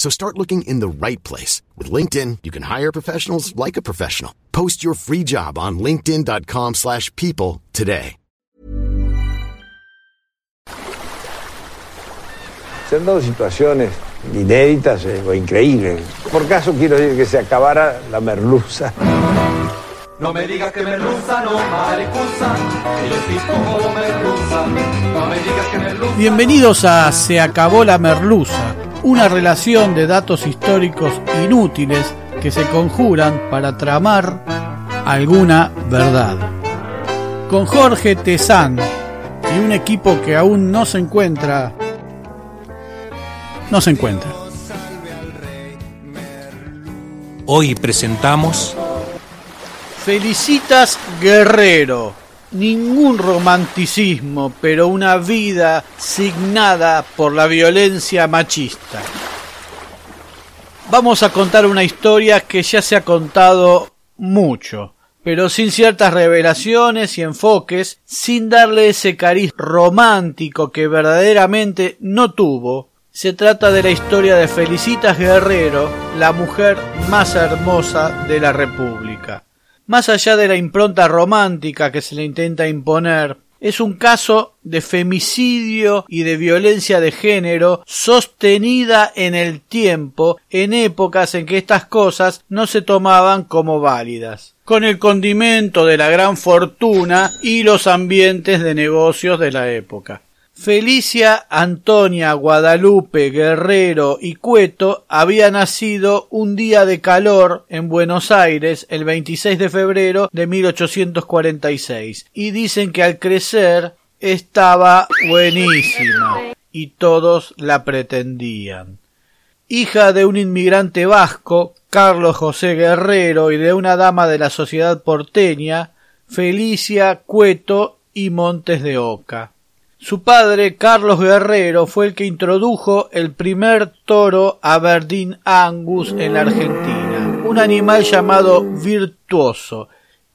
So start looking in the right place. With LinkedIn, you can hire professionals like a professional. Post your free job on linkedin.com slash people today. Se han dado situaciones inéditas eh, o increíbles. Por caso quiero decir que se acabara la merluza. No me digas que merluza, no maricusa, que yo soy como merluza. No me digas que merluza. Bienvenidos a Se acabó la merluza, una relación de datos históricos inútiles que se conjuran para tramar alguna verdad. Con Jorge Tezán y un equipo que aún no se encuentra no se encuentra. Hoy presentamos Felicitas Guerrero. Ningún romanticismo, pero una vida signada por la violencia machista. Vamos a contar una historia que ya se ha contado mucho, pero sin ciertas revelaciones y enfoques, sin darle ese cariz romántico que verdaderamente no tuvo. Se trata de la historia de Felicitas Guerrero, la mujer más hermosa de la República. Más allá de la impronta romántica que se le intenta imponer, es un caso de femicidio y de violencia de género sostenida en el tiempo en épocas en que estas cosas no se tomaban como válidas, con el condimento de la gran fortuna y los ambientes de negocios de la época. Felicia Antonia Guadalupe Guerrero y Cueto había nacido un día de calor en Buenos Aires el 26 de febrero de 1846 y dicen que al crecer estaba buenísima y todos la pretendían. Hija de un inmigrante vasco, Carlos José Guerrero, y de una dama de la sociedad porteña, Felicia Cueto y Montes de Oca. Su padre, Carlos Guerrero, fue el que introdujo el primer toro Aberdeen Angus en la Argentina, un animal llamado virtuoso.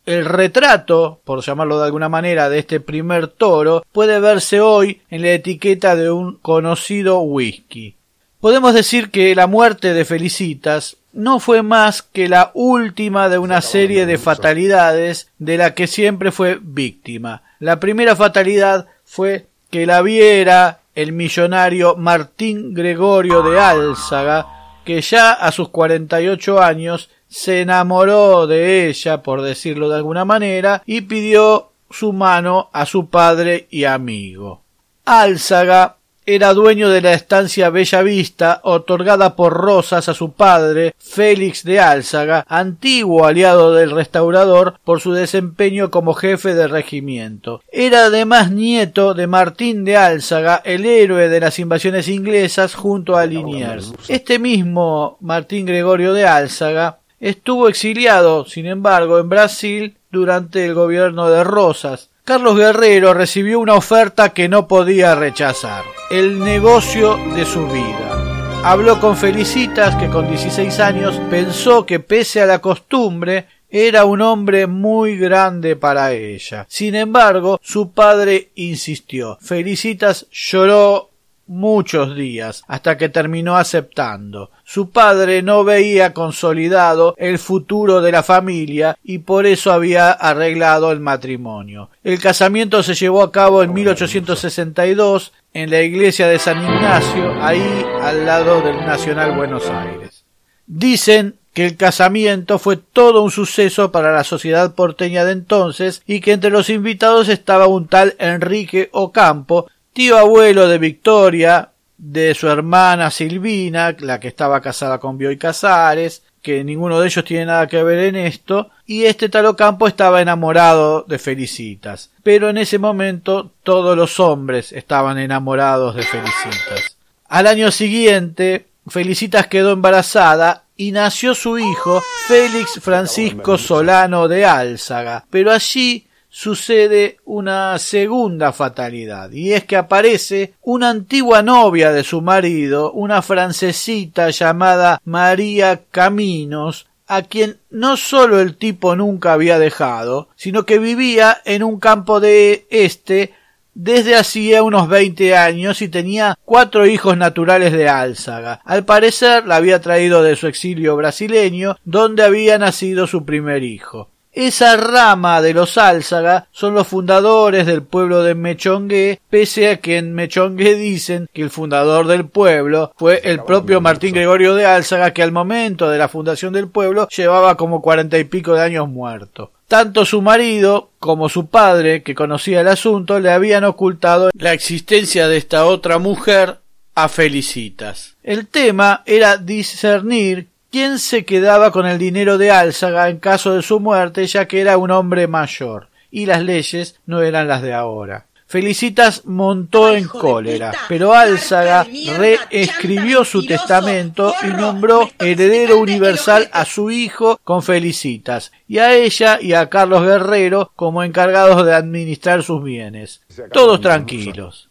El retrato, por llamarlo de alguna manera, de este primer toro puede verse hoy en la etiqueta de un conocido whisky. Podemos decir que la muerte de Felicitas no fue más que la última de una serie de fatalidades de la que siempre fue víctima. La primera fatalidad fue que la viera el millonario Martín Gregorio de Álzaga, que ya a sus 48 años se enamoró de ella, por decirlo de alguna manera, y pidió su mano a su padre y amigo. Álzaga era dueño de la estancia Bella Vista, otorgada por Rosas a su padre, Félix de Álzaga, antiguo aliado del restaurador por su desempeño como jefe de regimiento. Era además nieto de Martín de Álzaga, el héroe de las invasiones inglesas junto a Liniers. Este mismo Martín Gregorio de Álzaga estuvo exiliado, sin embargo, en Brasil durante el gobierno de Rosas, Carlos Guerrero recibió una oferta que no podía rechazar, el negocio de su vida. Habló con Felicitas, que con 16 años pensó que pese a la costumbre, era un hombre muy grande para ella. Sin embargo, su padre insistió. Felicitas lloró muchos días hasta que terminó aceptando. Su padre no veía consolidado el futuro de la familia y por eso había arreglado el matrimonio. El casamiento se llevó a cabo en 1862 en la iglesia de San Ignacio, ahí al lado del Nacional Buenos Aires. Dicen que el casamiento fue todo un suceso para la sociedad porteña de entonces y que entre los invitados estaba un tal Enrique Ocampo, tío abuelo de Victoria, de su hermana Silvina, la que estaba casada con Bioy Casares, que ninguno de ellos tiene nada que ver en esto, y este Talocampo estaba enamorado de Felicitas. Pero en ese momento todos los hombres estaban enamorados de Felicitas. Al año siguiente, Felicitas quedó embarazada y nació su hijo Félix Francisco Solano de Álzaga, pero allí sucede una segunda fatalidad, y es que aparece una antigua novia de su marido, una francesita llamada María Caminos, a quien no solo el tipo nunca había dejado, sino que vivía en un campo de este desde hacía unos veinte años y tenía cuatro hijos naturales de Álzaga. Al parecer la había traído de su exilio brasileño, donde había nacido su primer hijo. Esa rama de los Álzaga son los fundadores del pueblo de Mechongué, pese a que en Mechongué dicen que el fundador del pueblo fue el propio Martín Gregorio de Álzaga, que al momento de la fundación del pueblo llevaba como cuarenta y pico de años muerto. Tanto su marido como su padre, que conocía el asunto, le habían ocultado la existencia de esta otra mujer a Felicitas. El tema era discernir quién se quedaba con el dinero de Álzaga en caso de su muerte, ya que era un hombre mayor, y las leyes no eran las de ahora. Felicitas montó en cólera, pero Álzaga reescribió su testamento y nombró heredero universal a su hijo con Felicitas, y a ella y a Carlos Guerrero como encargados de administrar sus bienes. Todos tranquilos.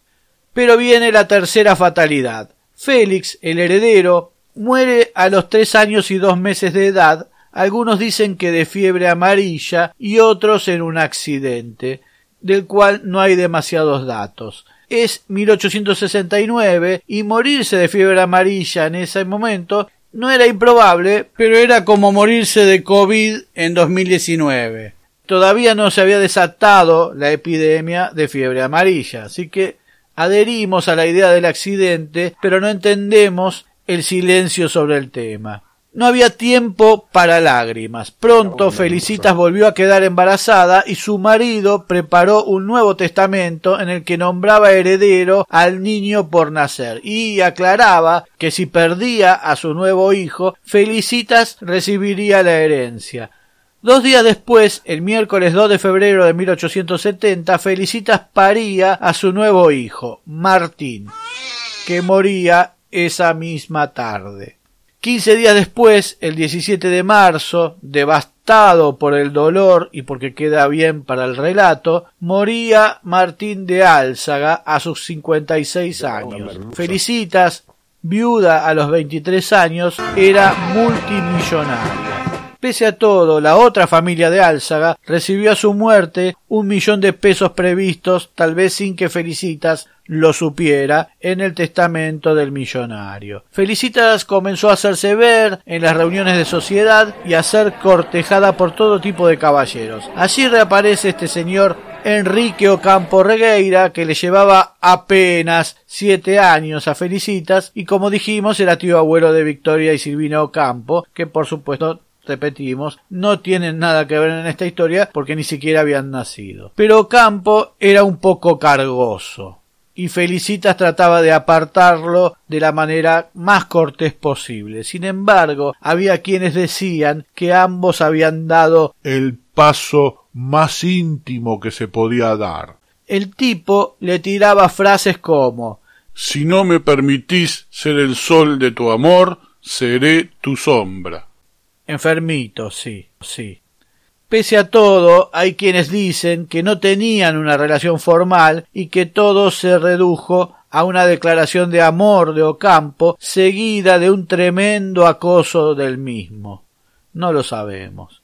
Pero viene la tercera fatalidad. Félix, el heredero, Muere a los tres años y dos meses de edad, algunos dicen que de fiebre amarilla y otros en un accidente, del cual no hay demasiados datos. Es 1869 y morirse de fiebre amarilla en ese momento no era improbable, pero era como morirse de COVID en 2019. Todavía no se había desatado la epidemia de fiebre amarilla, así que adherimos a la idea del accidente, pero no entendemos el silencio sobre el tema. No había tiempo para lágrimas. Pronto Felicitas volvió a quedar embarazada y su marido preparó un nuevo testamento en el que nombraba heredero al niño por nacer y aclaraba que si perdía a su nuevo hijo, Felicitas recibiría la herencia. Dos días después, el miércoles 2 de febrero de 1870, Felicitas paría a su nuevo hijo, Martín, que moría esa misma tarde. Quince días después, el 17 de marzo, devastado por el dolor y porque queda bien para el relato, moría Martín de Álzaga a sus 56 años. Felicitas, viuda a los 23 años, era multimillonaria. Pese a todo, la otra familia de Álzaga recibió a su muerte un millón de pesos previstos, tal vez sin que Felicitas lo supiera en el testamento del millonario. Felicitas comenzó a hacerse ver en las reuniones de sociedad y a ser cortejada por todo tipo de caballeros. Allí reaparece este señor Enrique Ocampo Regueira, que le llevaba apenas siete años a Felicitas, y como dijimos era tío abuelo de Victoria y Silvina Ocampo, que por supuesto repetimos, no tienen nada que ver en esta historia porque ni siquiera habían nacido. Pero Ocampo era un poco cargoso y Felicitas trataba de apartarlo de la manera más cortés posible. Sin embargo, había quienes decían que ambos habían dado el paso más íntimo que se podía dar. El tipo le tiraba frases como Si no me permitís ser el sol de tu amor, seré tu sombra. Enfermito, sí, sí. Pese a todo, hay quienes dicen que no tenían una relación formal y que todo se redujo a una declaración de amor de Ocampo seguida de un tremendo acoso del mismo. No lo sabemos.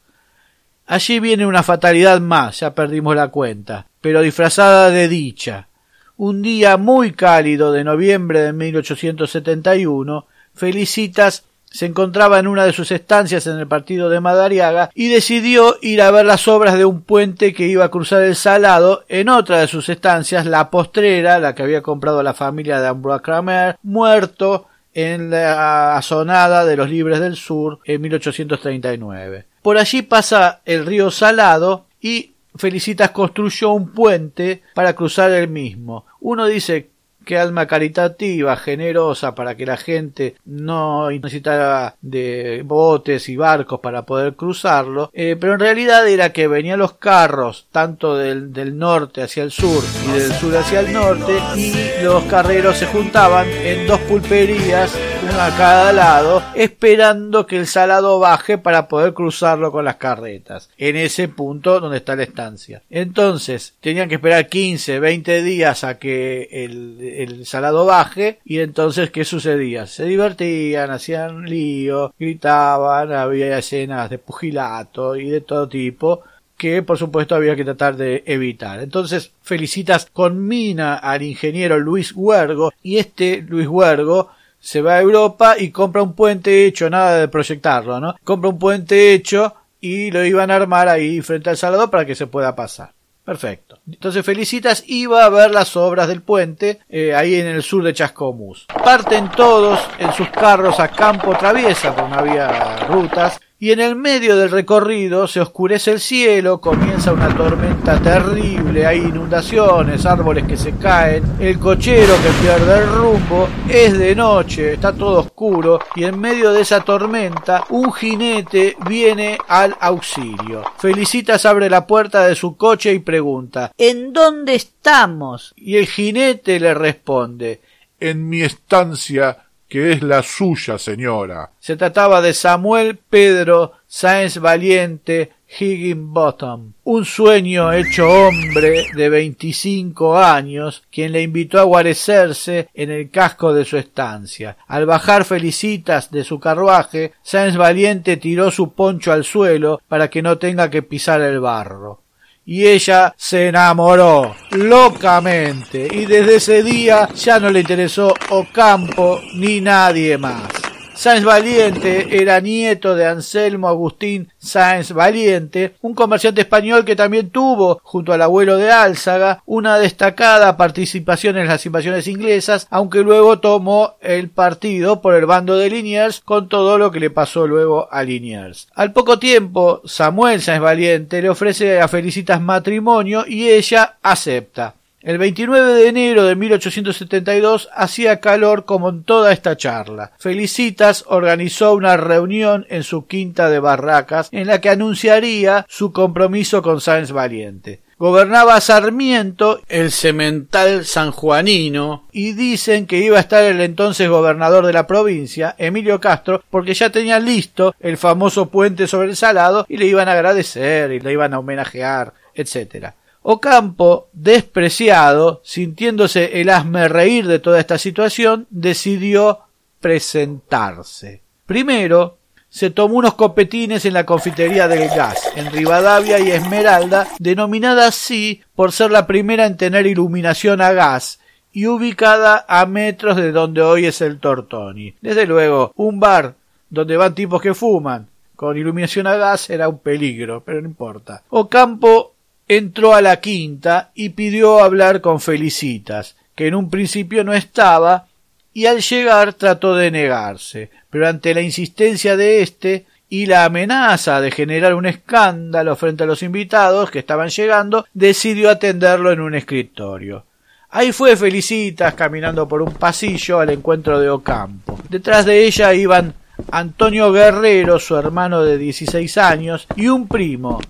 Allí viene una fatalidad más, ya perdimos la cuenta, pero disfrazada de dicha. Un día muy cálido de noviembre de 1871, Felicitas se encontraba en una de sus estancias en el partido de Madariaga y decidió ir a ver las obras de un puente que iba a cruzar el Salado en otra de sus estancias, la postrera, la que había comprado la familia de Ambroise Kramer, muerto en la azonada de los Libres del Sur en 1839. Por allí pasa el río Salado y Felicitas construyó un puente para cruzar el mismo. Uno dice qué alma caritativa, generosa, para que la gente no necesitara de botes y barcos para poder cruzarlo, eh, pero en realidad era que venían los carros tanto del, del norte hacia el sur y del sur hacia el norte y los carreros se juntaban en dos pulperías a cada lado, esperando que el salado baje para poder cruzarlo con las carretas, en ese punto donde está la estancia. Entonces, tenían que esperar 15, 20 días a que el, el salado baje, y entonces, ¿qué sucedía? Se divertían, hacían lío, gritaban, había escenas de pugilato y de todo tipo, que por supuesto había que tratar de evitar. Entonces felicitas con mina al ingeniero Luis Huergo y este Luis Huergo se va a Europa y compra un puente hecho, nada de proyectarlo, ¿no? Compra un puente hecho y lo iban a armar ahí frente al Salado para que se pueda pasar. Perfecto. Entonces Felicitas iba a ver las obras del puente eh, ahí en el sur de Chascomús. Parten todos en sus carros a campo traviesa, porque no había rutas, y en el medio del recorrido se oscurece el cielo, comienza una tormenta terrible, hay inundaciones, árboles que se caen, el cochero que pierde el rumbo, es de noche, está todo oscuro y en medio de esa tormenta un jinete viene al auxilio. Felicitas abre la puerta de su coche y pregunta ¿En dónde estamos? Y el jinete le responde En mi estancia que es la suya, señora. Se trataba de Samuel Pedro Sáenz Valiente Higginbottom, un sueño hecho hombre de veinticinco años, quien le invitó a guarecerse en el casco de su estancia. Al bajar felicitas de su carruaje, Sáenz Valiente tiró su poncho al suelo para que no tenga que pisar el barro y ella se enamoró locamente y desde ese día ya no le interesó Ocampo ni nadie más. Sáenz Valiente era nieto de Anselmo Agustín Sáenz Valiente, un comerciante español que también tuvo, junto al abuelo de Álzaga, una destacada participación en las invasiones inglesas, aunque luego tomó el partido por el bando de Liniers con todo lo que le pasó luego a Liniers. Al poco tiempo, Samuel Sáenz Valiente le ofrece a Felicitas matrimonio y ella acepta. El 29 de enero de 1872 hacía calor como en toda esta charla. Felicitas organizó una reunión en su quinta de Barracas en la que anunciaría su compromiso con Sáenz Valiente. Gobernaba Sarmiento, el semental sanjuanino, y dicen que iba a estar el entonces gobernador de la provincia, Emilio Castro, porque ya tenía listo el famoso puente sobre el Salado y le iban a agradecer y le iban a homenajear, etcétera. Ocampo, despreciado, sintiéndose el asme reír de toda esta situación, decidió presentarse. Primero, se tomó unos copetines en la confitería del gas, en Rivadavia y Esmeralda, denominada así por ser la primera en tener iluminación a gas y ubicada a metros de donde hoy es el Tortoni. Desde luego, un bar donde van tipos que fuman con iluminación a gas era un peligro, pero no importa. Ocampo entró a la quinta y pidió hablar con Felicitas, que en un principio no estaba, y al llegar trató de negarse, pero ante la insistencia de éste y la amenaza de generar un escándalo frente a los invitados que estaban llegando, decidió atenderlo en un escritorio. Ahí fue Felicitas caminando por un pasillo al encuentro de Ocampo. Detrás de ella iban Antonio Guerrero, su hermano de 16 años, y un primo,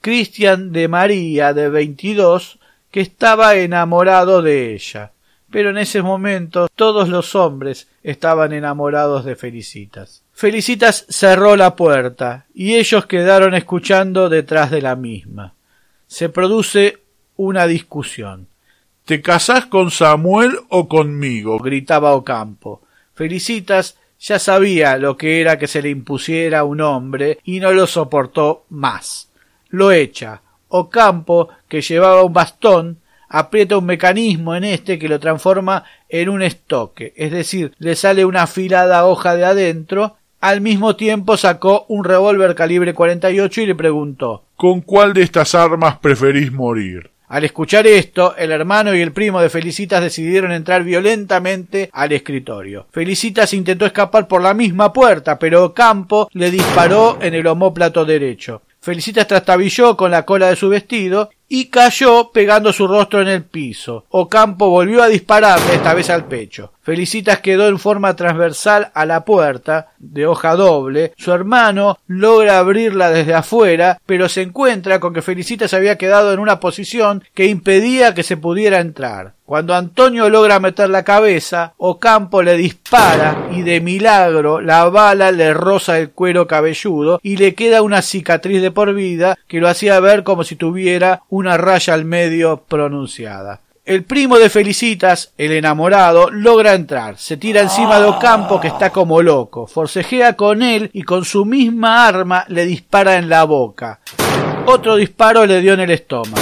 Cristian de María, de 22, que estaba enamorado de ella. Pero en ese momento todos los hombres estaban enamorados de Felicitas. Felicitas cerró la puerta y ellos quedaron escuchando detrás de la misma. Se produce una discusión. ¿Te casás con Samuel o conmigo? gritaba Ocampo. Felicitas ya sabía lo que era que se le impusiera un hombre y no lo soportó más. Lo echa. Ocampo, que llevaba un bastón, aprieta un mecanismo en este que lo transforma en un estoque, es decir, le sale una afilada hoja de adentro. Al mismo tiempo sacó un revólver calibre 48 y le preguntó ¿Con cuál de estas armas preferís morir? Al escuchar esto, el hermano y el primo de Felicitas decidieron entrar violentamente al escritorio. Felicitas intentó escapar por la misma puerta, pero Campo le disparó en el omóplato derecho. Felicitas trastabilló con la cola de su vestido y cayó pegando su rostro en el piso. Ocampo volvió a dispararle, esta vez al pecho. Felicitas quedó en forma transversal a la puerta, de hoja doble. Su hermano logra abrirla desde afuera, pero se encuentra con que Felicitas había quedado en una posición que impedía que se pudiera entrar. Cuando Antonio logra meter la cabeza, Ocampo le dispara y de milagro la bala le roza el cuero cabelludo y le queda una cicatriz de por vida que lo hacía ver como si tuviera una raya al medio pronunciada. El primo de Felicitas, el enamorado, logra entrar, se tira encima de Ocampo que está como loco, forcejea con él y con su misma arma le dispara en la boca. Otro disparo le dio en el estómago.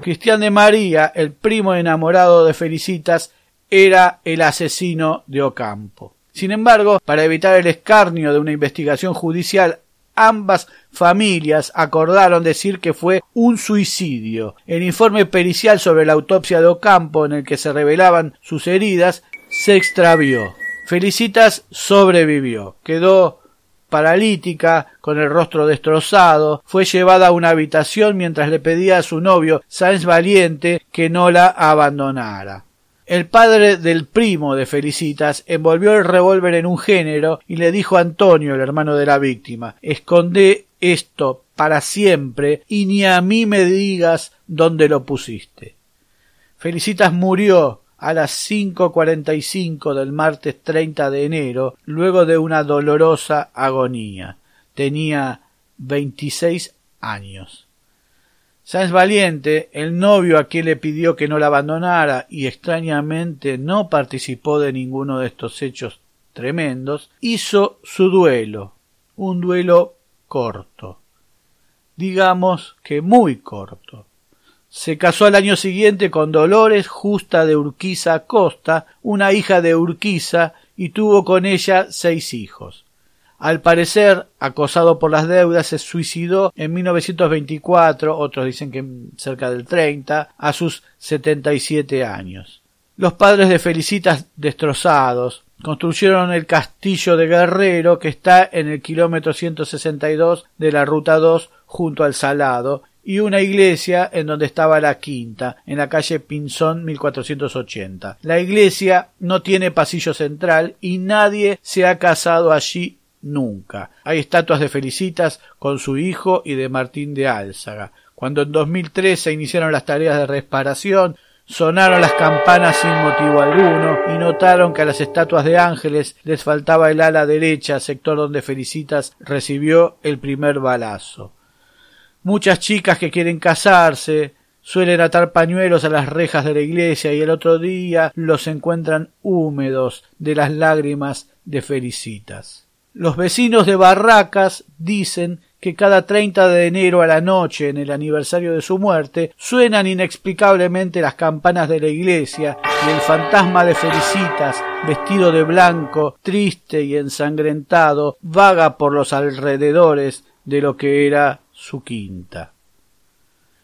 Cristian de María, el primo enamorado de Felicitas, era el asesino de Ocampo. Sin embargo, para evitar el escarnio de una investigación judicial, ambas familias acordaron decir que fue un suicidio. El informe pericial sobre la autopsia de Ocampo, en el que se revelaban sus heridas, se extravió. Felicitas sobrevivió. Quedó paralítica, con el rostro destrozado, fue llevada a una habitación mientras le pedía a su novio, Sáenz Valiente, que no la abandonara. El padre del primo de Felicitas envolvió el revólver en un género y le dijo a Antonio, el hermano de la víctima, esconde esto para siempre y ni a mí me digas dónde lo pusiste. Felicitas murió a las cinco cuarenta y cinco del martes treinta de enero, luego de una dolorosa agonía. Tenía veintiséis años. Sáenz Valiente, el novio a quien le pidió que no la abandonara y extrañamente no participó de ninguno de estos hechos tremendos, hizo su duelo, un duelo corto, digamos que muy corto. Se casó al año siguiente con Dolores Justa de Urquiza Costa, una hija de Urquiza, y tuvo con ella seis hijos. Al parecer, acosado por las deudas, se suicidó en 1924, otros dicen que cerca del 30, a sus 77 años. Los padres de Felicitas destrozados construyeron el castillo de Guerrero que está en el kilómetro 162 de la ruta 2 junto al Salado y una iglesia en donde estaba la quinta, en la calle Pinzón 1480. La iglesia no tiene pasillo central y nadie se ha casado allí nunca. Hay estatuas de Felicitas con su hijo y de Martín de Álzaga. Cuando en 2003 se iniciaron las tareas de reparación, sonaron las campanas sin motivo alguno y notaron que a las estatuas de ángeles les faltaba el ala derecha, sector donde Felicitas recibió el primer balazo. Muchas chicas que quieren casarse suelen atar pañuelos a las rejas de la iglesia y el otro día los encuentran húmedos de las lágrimas de Felicitas. Los vecinos de Barracas dicen que cada 30 de enero a la noche, en el aniversario de su muerte, suenan inexplicablemente las campanas de la iglesia y el fantasma de Felicitas, vestido de blanco, triste y ensangrentado, vaga por los alrededores de lo que era su quinta.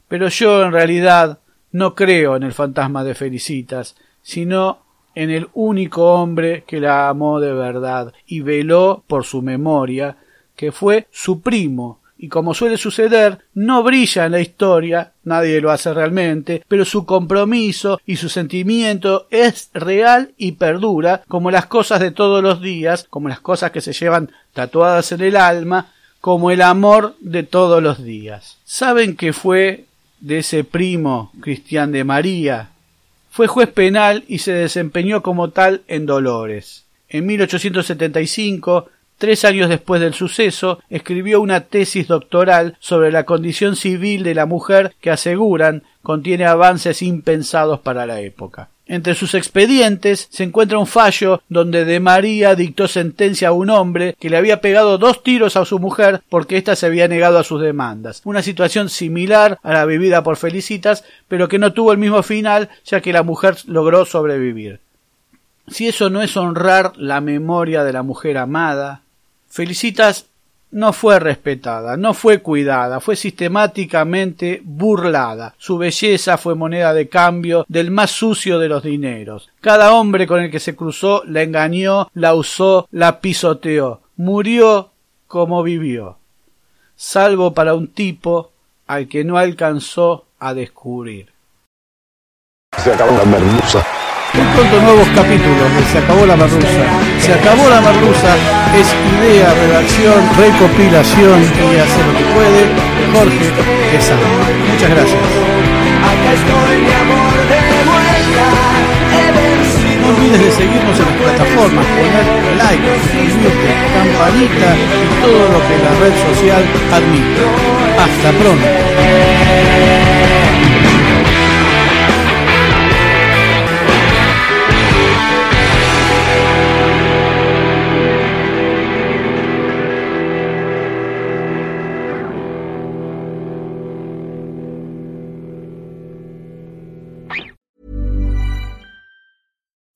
Pero yo en realidad no creo en el fantasma de Felicitas, sino en el único hombre que la amó de verdad y veló por su memoria, que fue su primo, y como suele suceder, no brilla en la historia, nadie lo hace realmente, pero su compromiso y su sentimiento es real y perdura, como las cosas de todos los días, como las cosas que se llevan tatuadas en el alma, como el amor de todos los días. ¿Saben que fue de ese primo Cristian de María? Fue juez penal y se desempeñó como tal en Dolores. En 1875, tres años después del suceso, escribió una tesis doctoral sobre la condición civil de la mujer que aseguran contiene avances impensados para la época. Entre sus expedientes se encuentra un fallo donde de María dictó sentencia a un hombre que le había pegado dos tiros a su mujer porque ésta se había negado a sus demandas. Una situación similar a la vivida por Felicitas, pero que no tuvo el mismo final ya que la mujer logró sobrevivir. Si eso no es honrar la memoria de la mujer amada, Felicitas no fue respetada, no fue cuidada, fue sistemáticamente burlada. Su belleza fue moneda de cambio del más sucio de los dineros. Cada hombre con el que se cruzó la engañó, la usó, la pisoteó. Murió como vivió. Salvo para un tipo al que no alcanzó a descubrir. Se acabó la merluza. Pronto nuevos capítulos de Se acabó la merluza. Se acabó la merluza es idea, redacción, recopilación y hacer lo que puede Jorge Quesada. Muchas gracias. No olvides de seguirnos en las plataformas, poner like, suscribirte, campanita y todo lo que la red social admite. Hasta pronto.